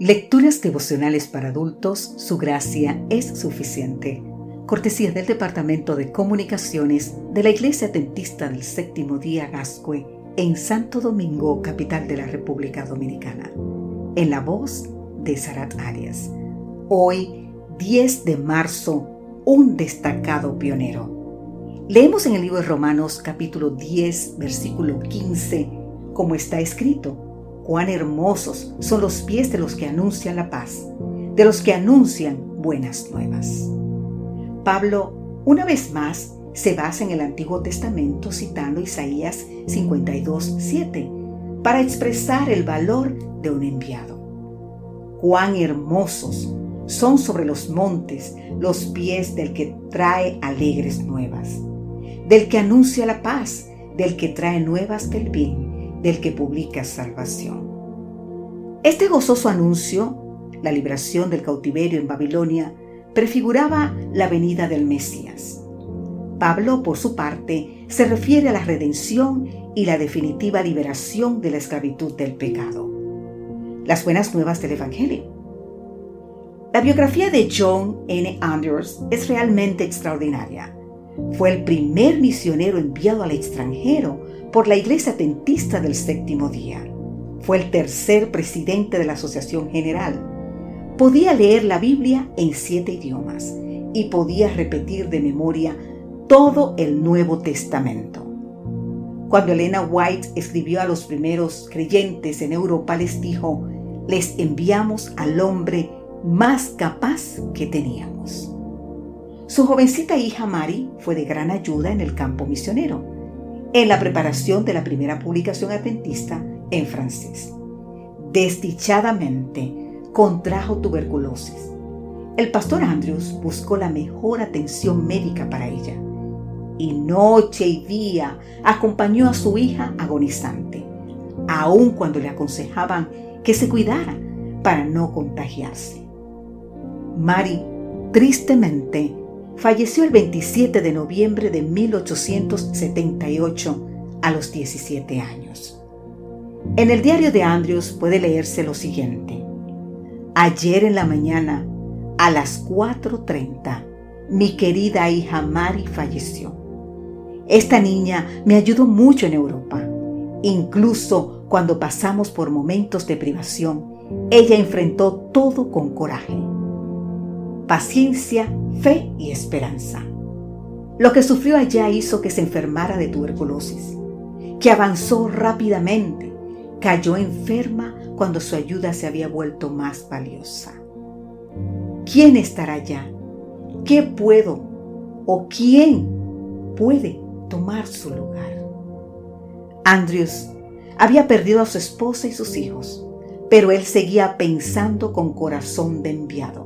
Lecturas devocionales para adultos, su gracia es suficiente. Cortesía del Departamento de Comunicaciones de la Iglesia Dentista del Séptimo Día Gascue en Santo Domingo, capital de la República Dominicana. En la voz de Sarat Arias. Hoy, 10 de marzo, un destacado pionero. Leemos en el libro de Romanos capítulo 10, versículo 15, como está escrito Cuán hermosos son los pies de los que anuncian la paz, de los que anuncian buenas nuevas. Pablo, una vez más, se basa en el Antiguo Testamento citando Isaías 52, 7, para expresar el valor de un enviado. Cuán hermosos son sobre los montes los pies del que trae alegres nuevas, del que anuncia la paz, del que trae nuevas del bien del que publica salvación. Este gozoso anuncio, la liberación del cautiverio en Babilonia, prefiguraba la venida del Mesías. Pablo, por su parte, se refiere a la redención y la definitiva liberación de la esclavitud del pecado. Las buenas nuevas del Evangelio. La biografía de John N. Andrews es realmente extraordinaria. Fue el primer misionero enviado al extranjero por la Iglesia Adventista del Séptimo Día. Fue el tercer presidente de la Asociación General. Podía leer la Biblia en siete idiomas y podía repetir de memoria todo el Nuevo Testamento. Cuando Elena White escribió a los primeros creyentes en Europa, les dijo, les enviamos al hombre más capaz que teníamos. Su jovencita hija Mari fue de gran ayuda en el campo misionero en la preparación de la primera publicación adventista en francés. Desdichadamente contrajo tuberculosis. El pastor Andrews buscó la mejor atención médica para ella y noche y día acompañó a su hija agonizante, aun cuando le aconsejaban que se cuidara para no contagiarse. Mary, tristemente, falleció el 27 de noviembre de 1878 a los 17 años. En el diario de Andrews puede leerse lo siguiente. Ayer en la mañana, a las 4.30, mi querida hija Mari falleció. Esta niña me ayudó mucho en Europa. Incluso cuando pasamos por momentos de privación, ella enfrentó todo con coraje paciencia, fe y esperanza. Lo que sufrió allá hizo que se enfermara de tuberculosis, que avanzó rápidamente, cayó enferma cuando su ayuda se había vuelto más valiosa. ¿Quién estará allá? ¿Qué puedo o quién puede tomar su lugar? Andrews había perdido a su esposa y sus hijos, pero él seguía pensando con corazón de enviado.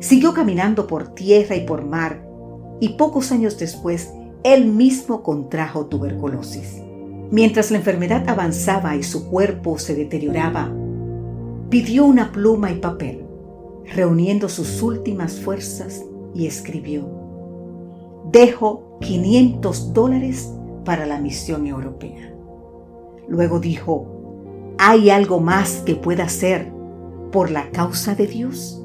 Siguió caminando por tierra y por mar y pocos años después él mismo contrajo tuberculosis. Mientras la enfermedad avanzaba y su cuerpo se deterioraba, pidió una pluma y papel, reuniendo sus últimas fuerzas y escribió, dejo 500 dólares para la misión europea. Luego dijo, ¿hay algo más que pueda hacer por la causa de Dios?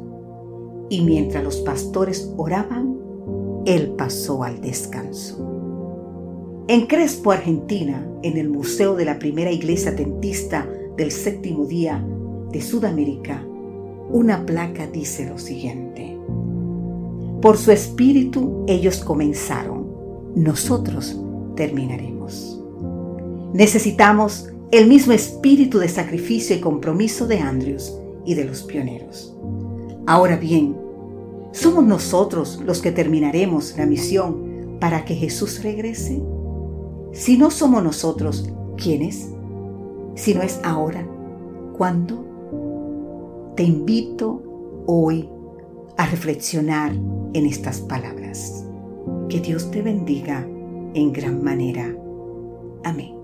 Y mientras los pastores oraban, él pasó al descanso. En Crespo, Argentina, en el Museo de la Primera Iglesia Dentista del Séptimo Día de Sudamérica, una placa dice lo siguiente. Por su espíritu ellos comenzaron, nosotros terminaremos. Necesitamos el mismo espíritu de sacrificio y compromiso de Andrews y de los pioneros. Ahora bien, ¿somos nosotros los que terminaremos la misión para que Jesús regrese? Si no somos nosotros, ¿quiénes? Si no es ahora, ¿cuándo? Te invito hoy a reflexionar en estas palabras. Que Dios te bendiga en gran manera. Amén.